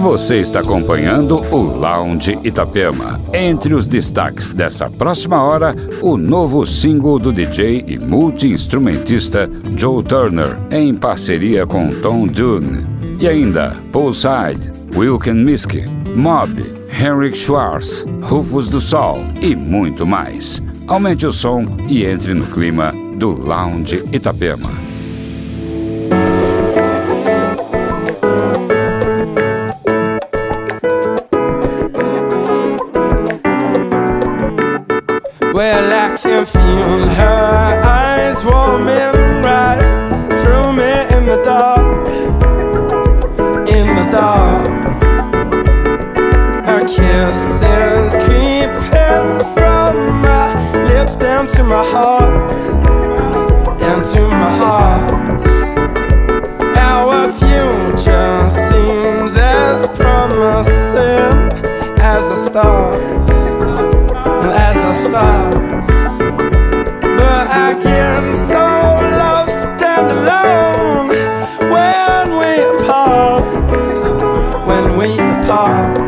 Você está acompanhando o Lounge Itapema. Entre os destaques dessa próxima hora, o novo single do DJ e multi-instrumentista Joe Turner, em parceria com Tom Dune. E ainda, Poolside, Wilken Miske, Mob, Henrik Schwartz, Rufus do Sol e muito mais. Aumente o som e entre no clima do Lounge Itapema. Feel her eyes warming right through me in the dark. In the dark, her kisses creeping from my lips down to my heart, down to my heart. Our future seems as promising as a start as a start. Get so lost and alone when we apart. When we apart.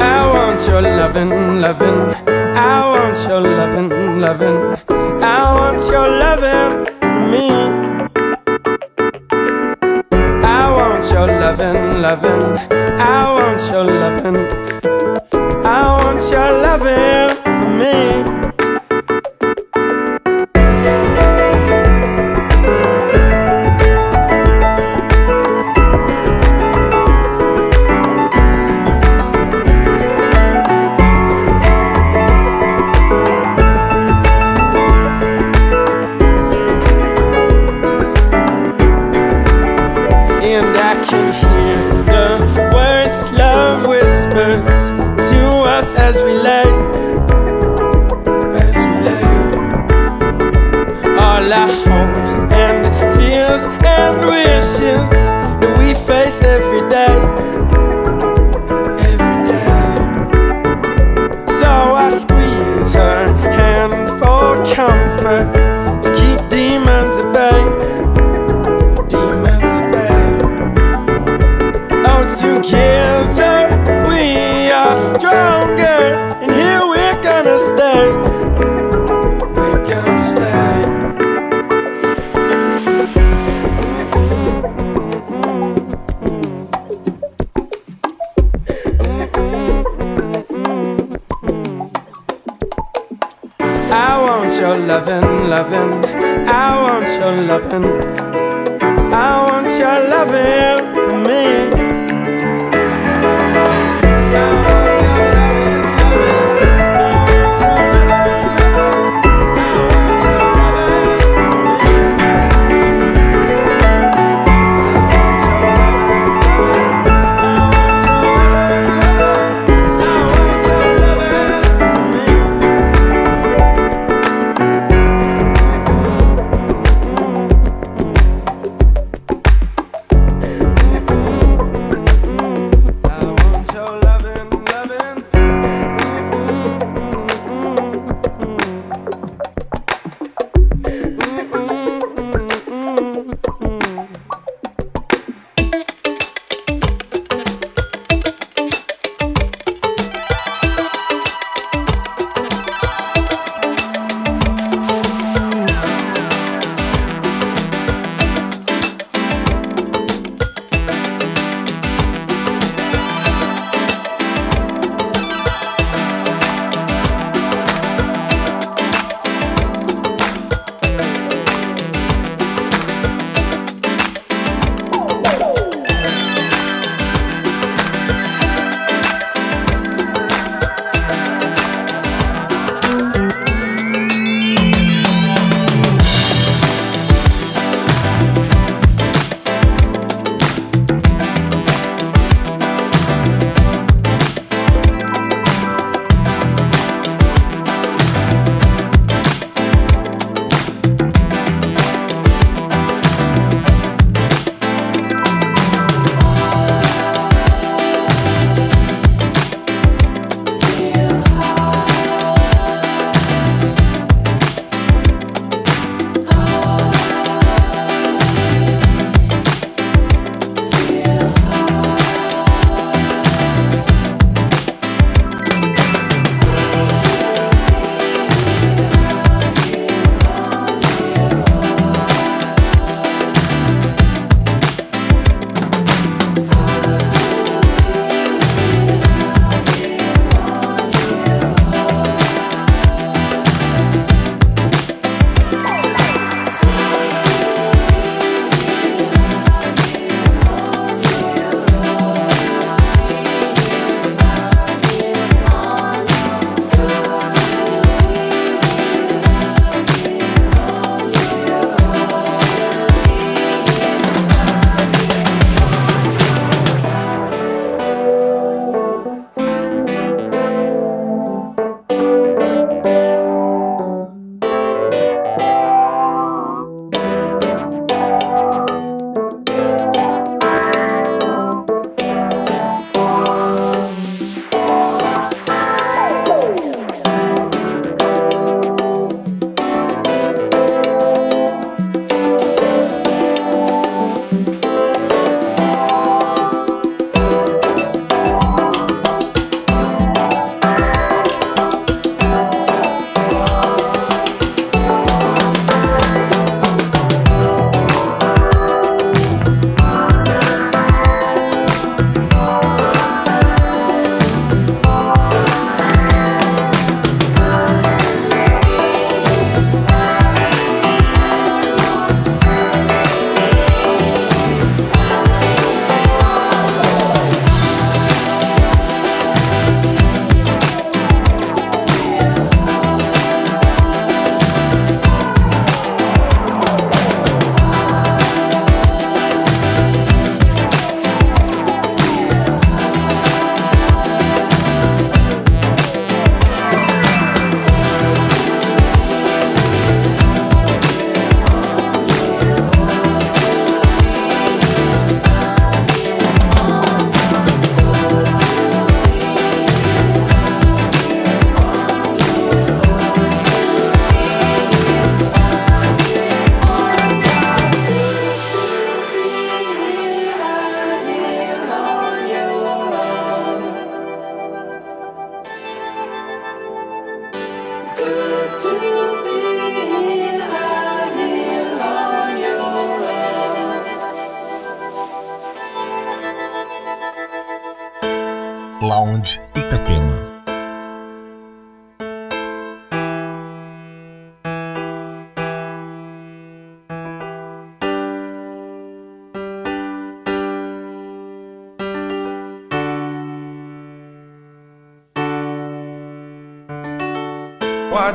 I want your loving, loving. I want your loving, loving. I want your loving for me. I want your loving, loving. I want your loving.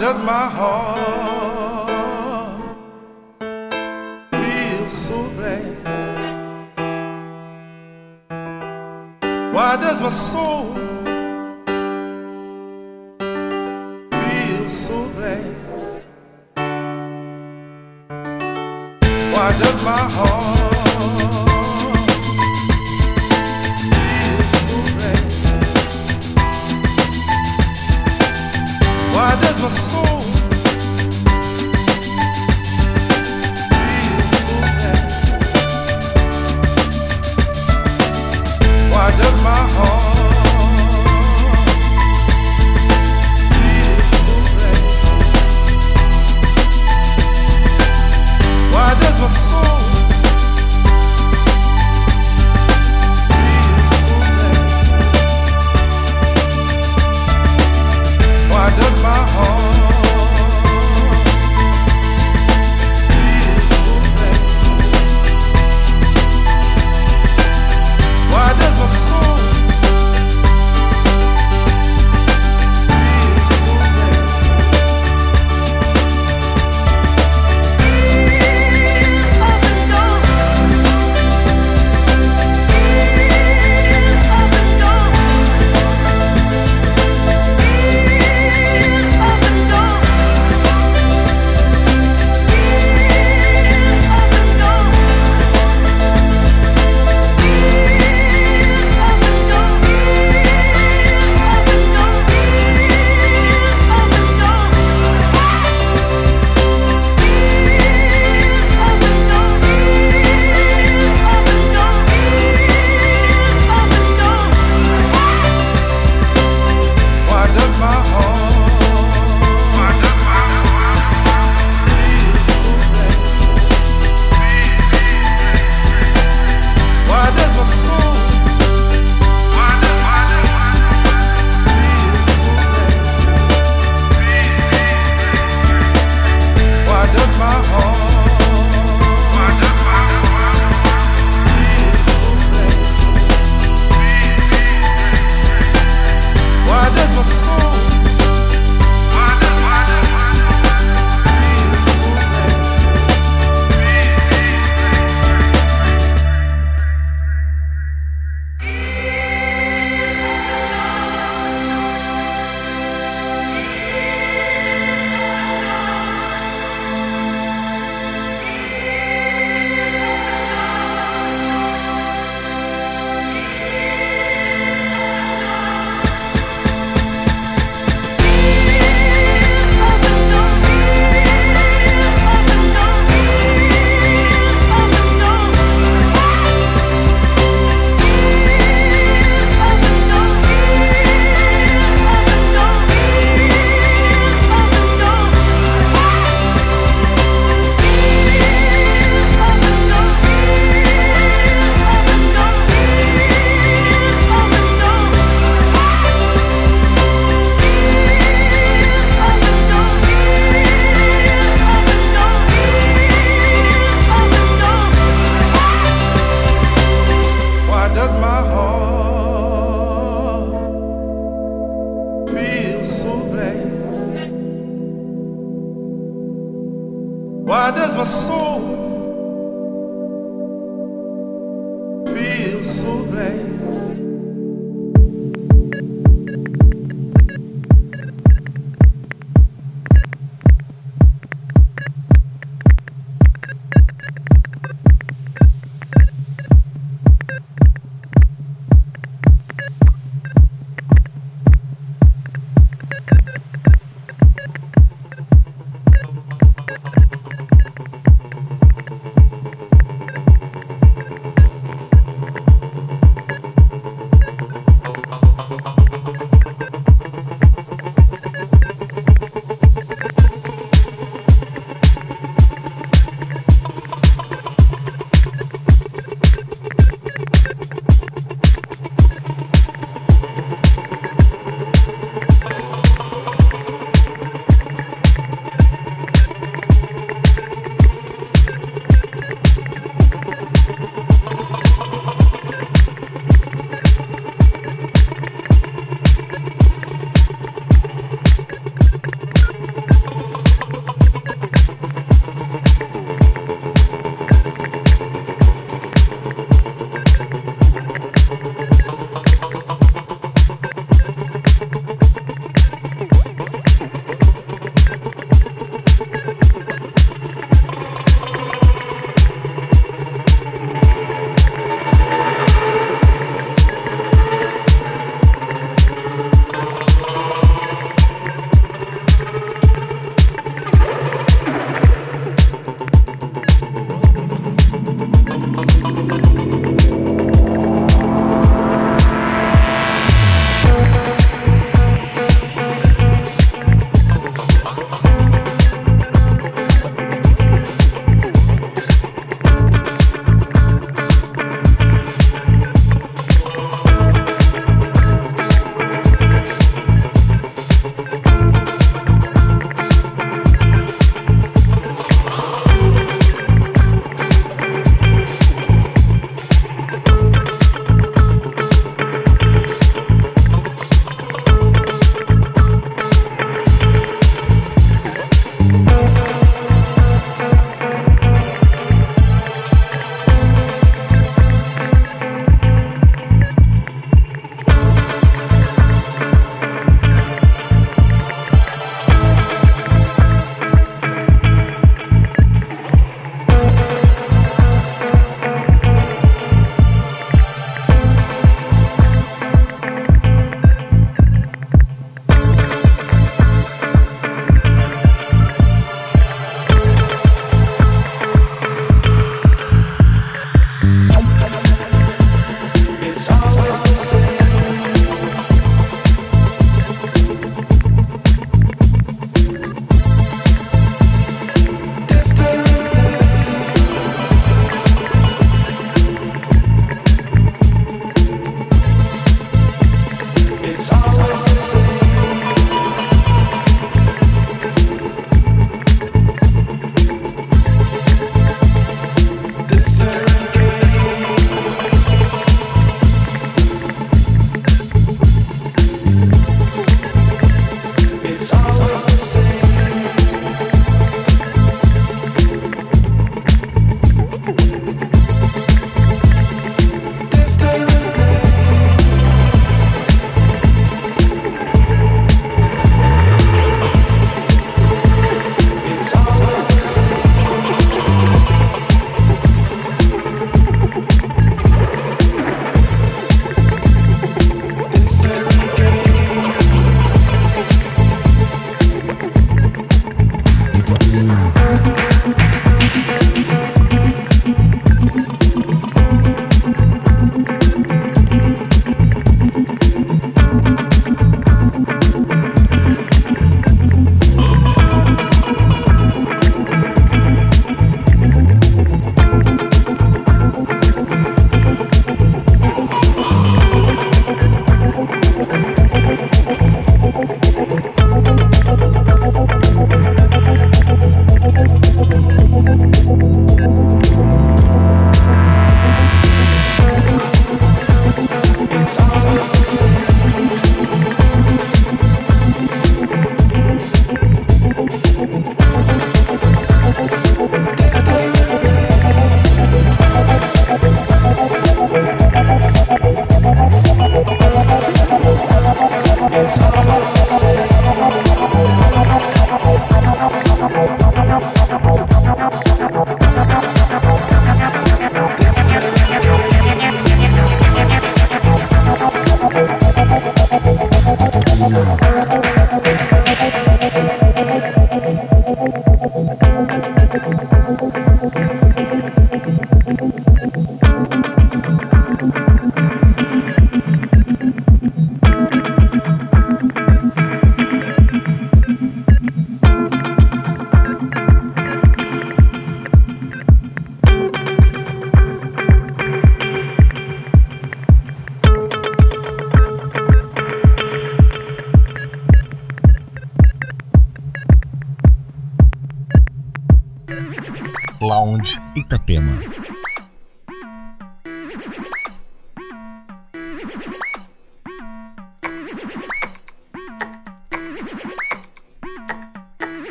Does my heart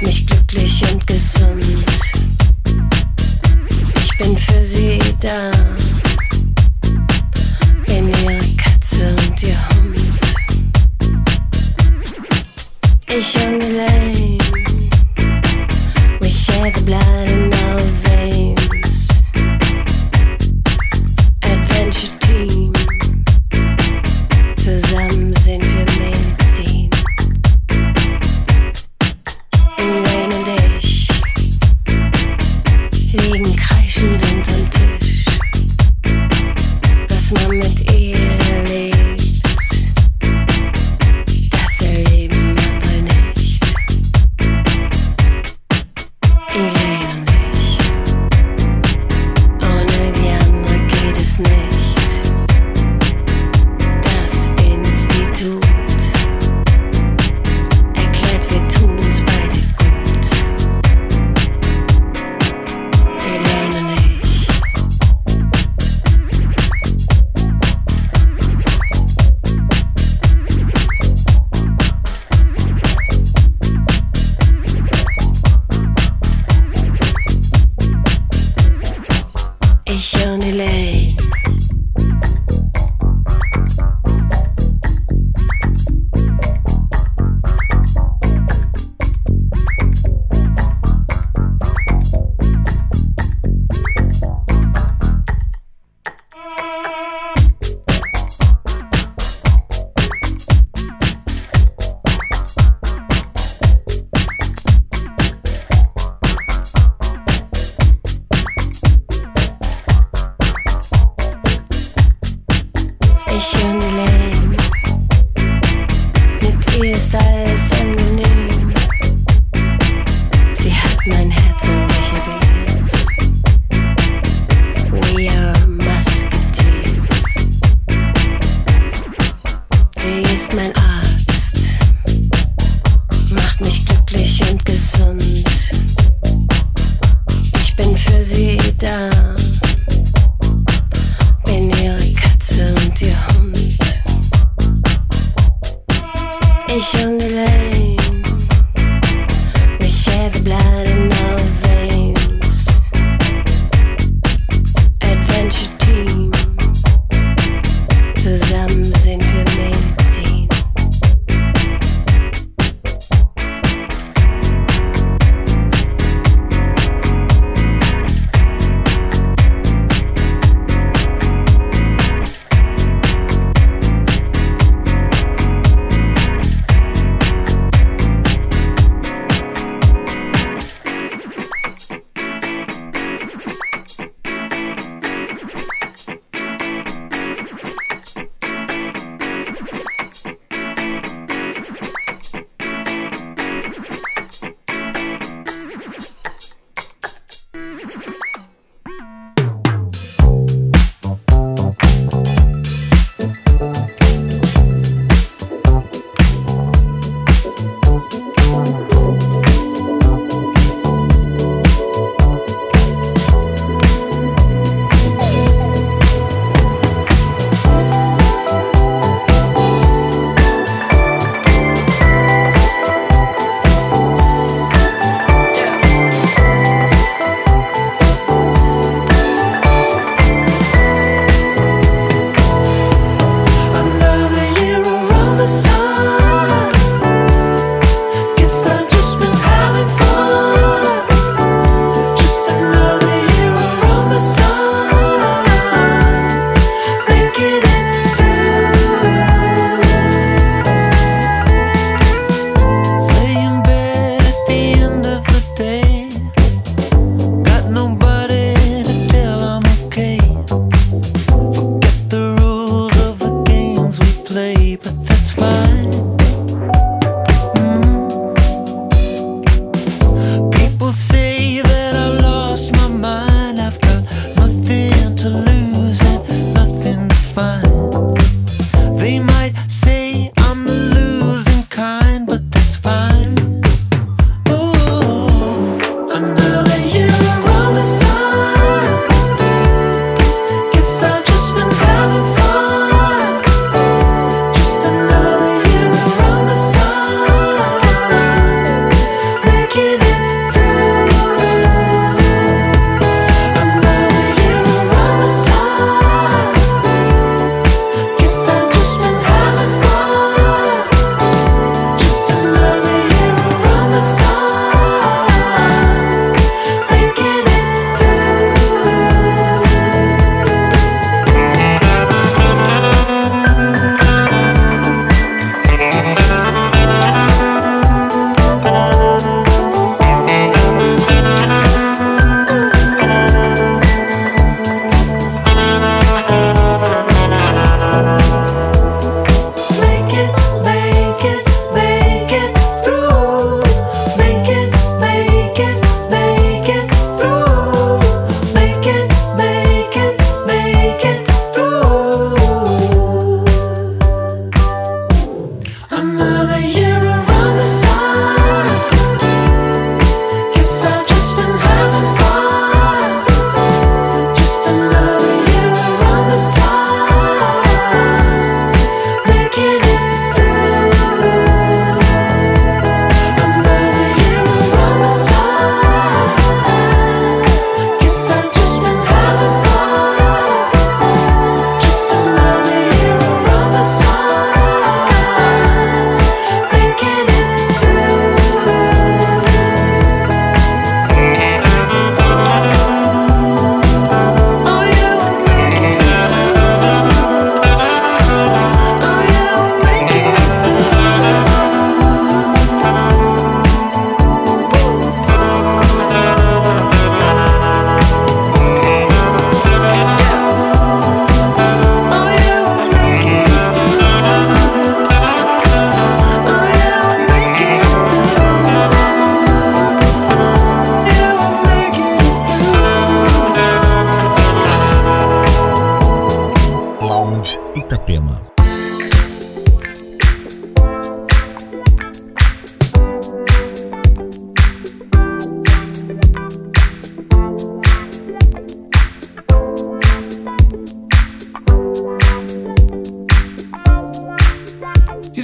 nicht Ich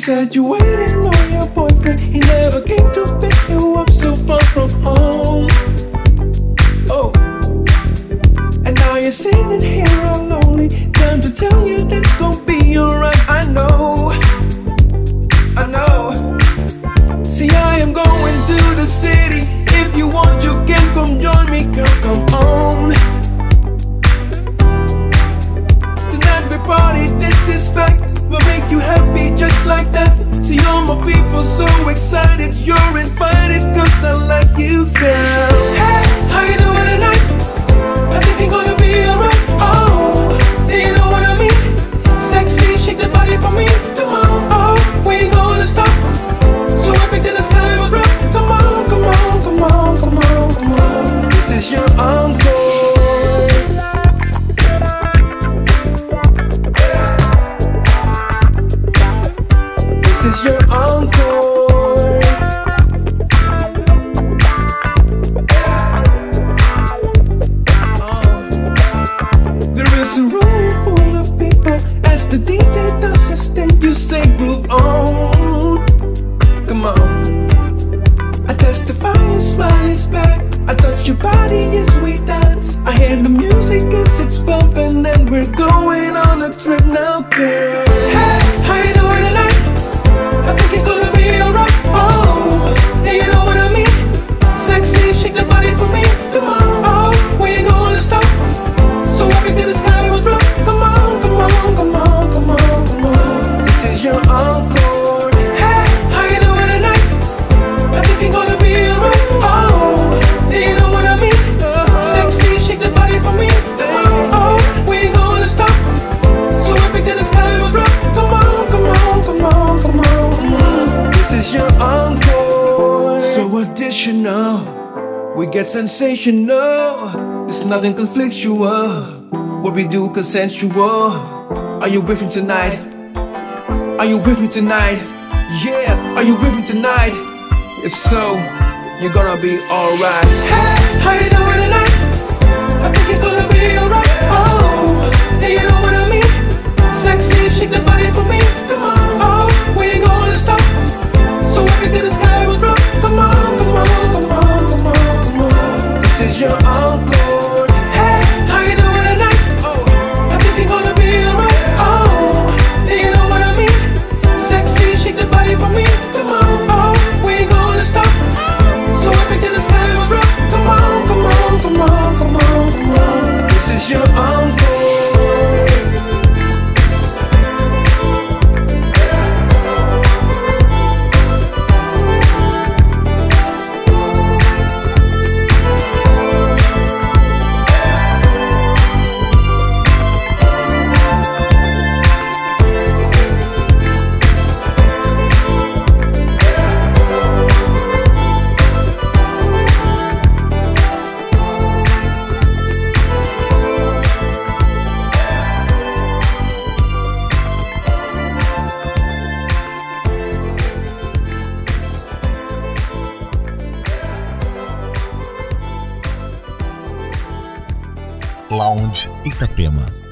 said you waiting on your boyfriend. He never came to pick you up so far from home. Oh, and now you're sitting here all lonely. Time to tell you that's gonna be alright. I know, I know. See, I am going to the city. If you want, you can come join me, girl. Come on. like that. See all my people so excited. You're invited cause I like you girl. Hey, how you doing tonight? I think you're gonna be alright. sensational. It's nothing conflictual. What we do consensual. Are you with me tonight? Are you with me tonight? Yeah, are you with me tonight? If so, you're gonna be alright. Hey, how you doing tonight? I think you're gonna be alright. Oh, hey, you know what I mean? Sexy, shake the body for me. Lounge Itapema.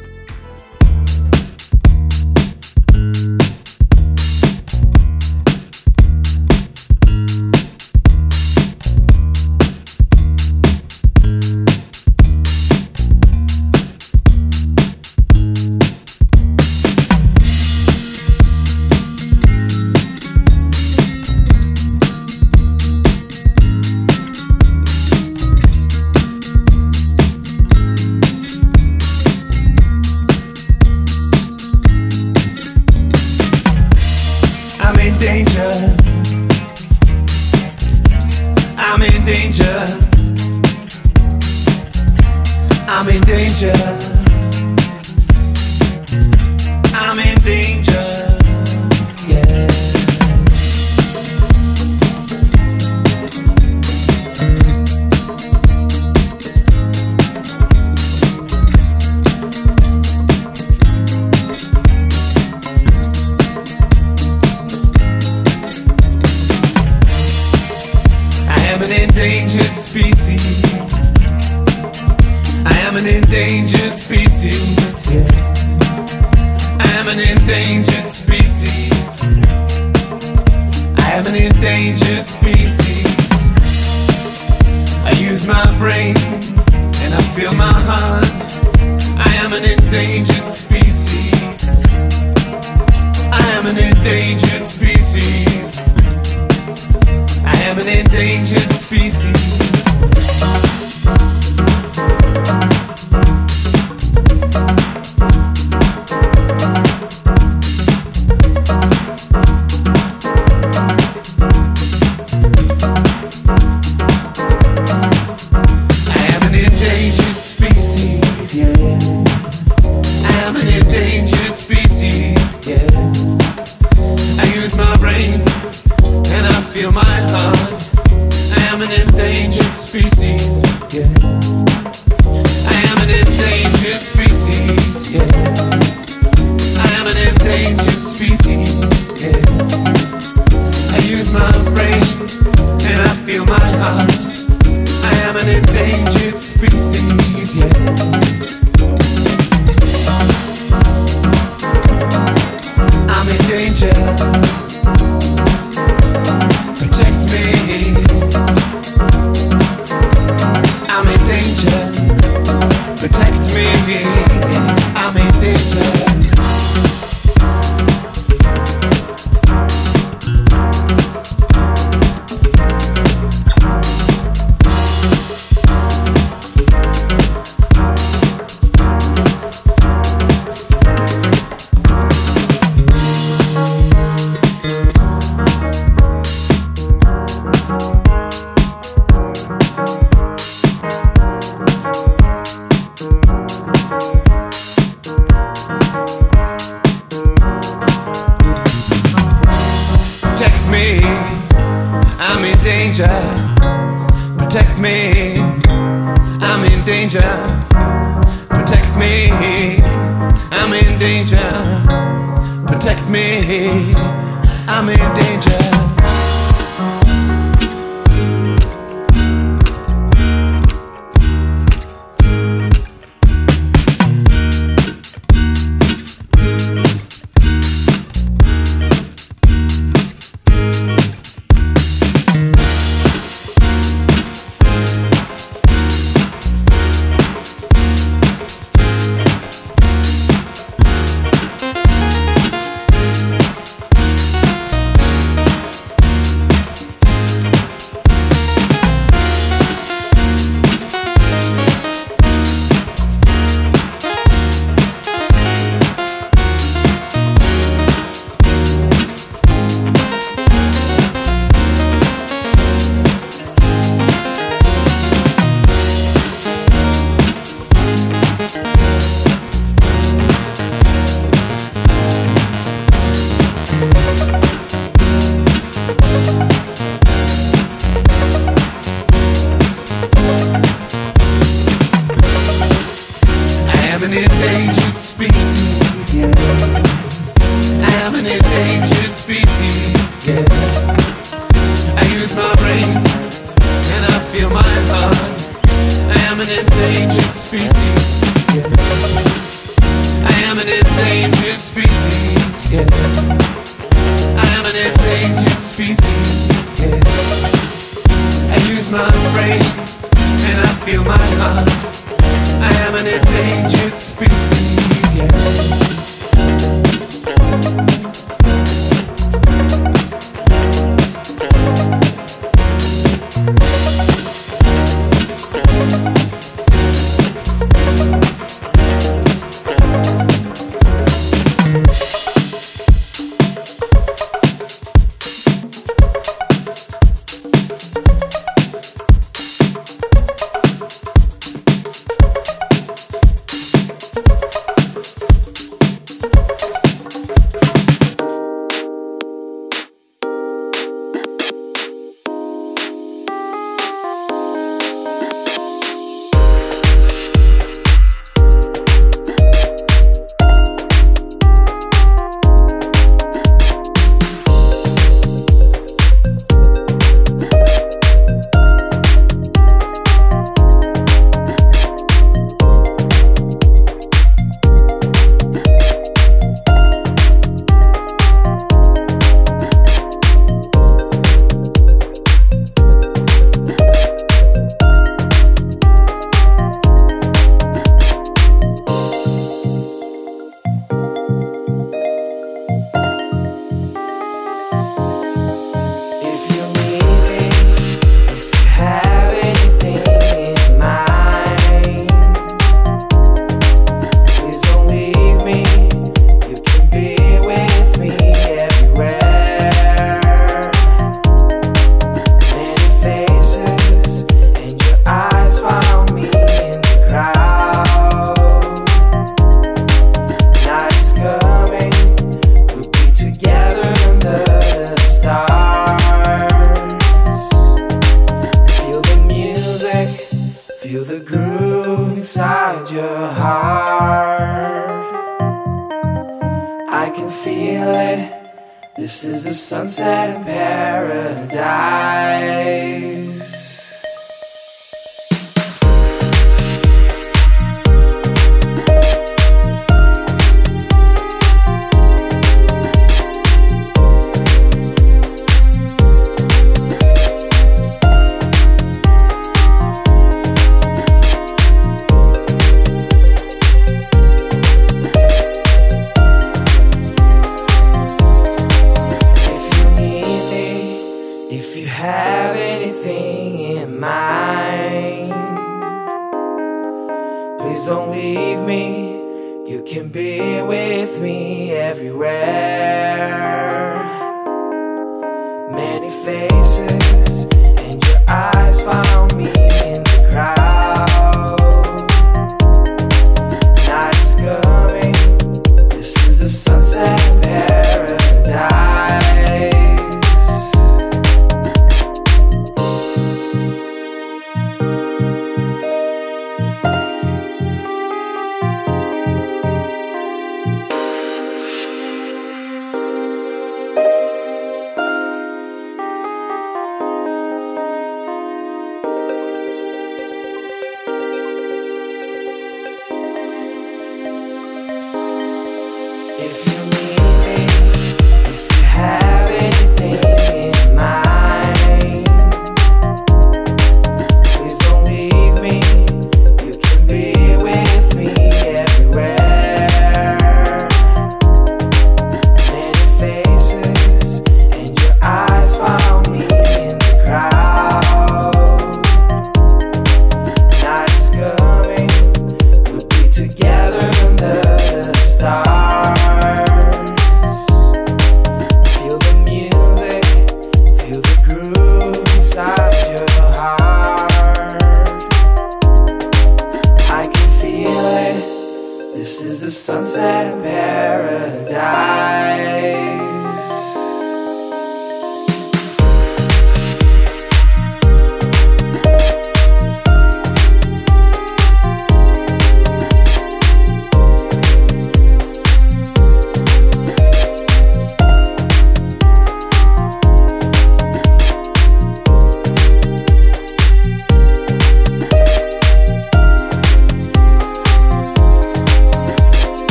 The sunset in paradise.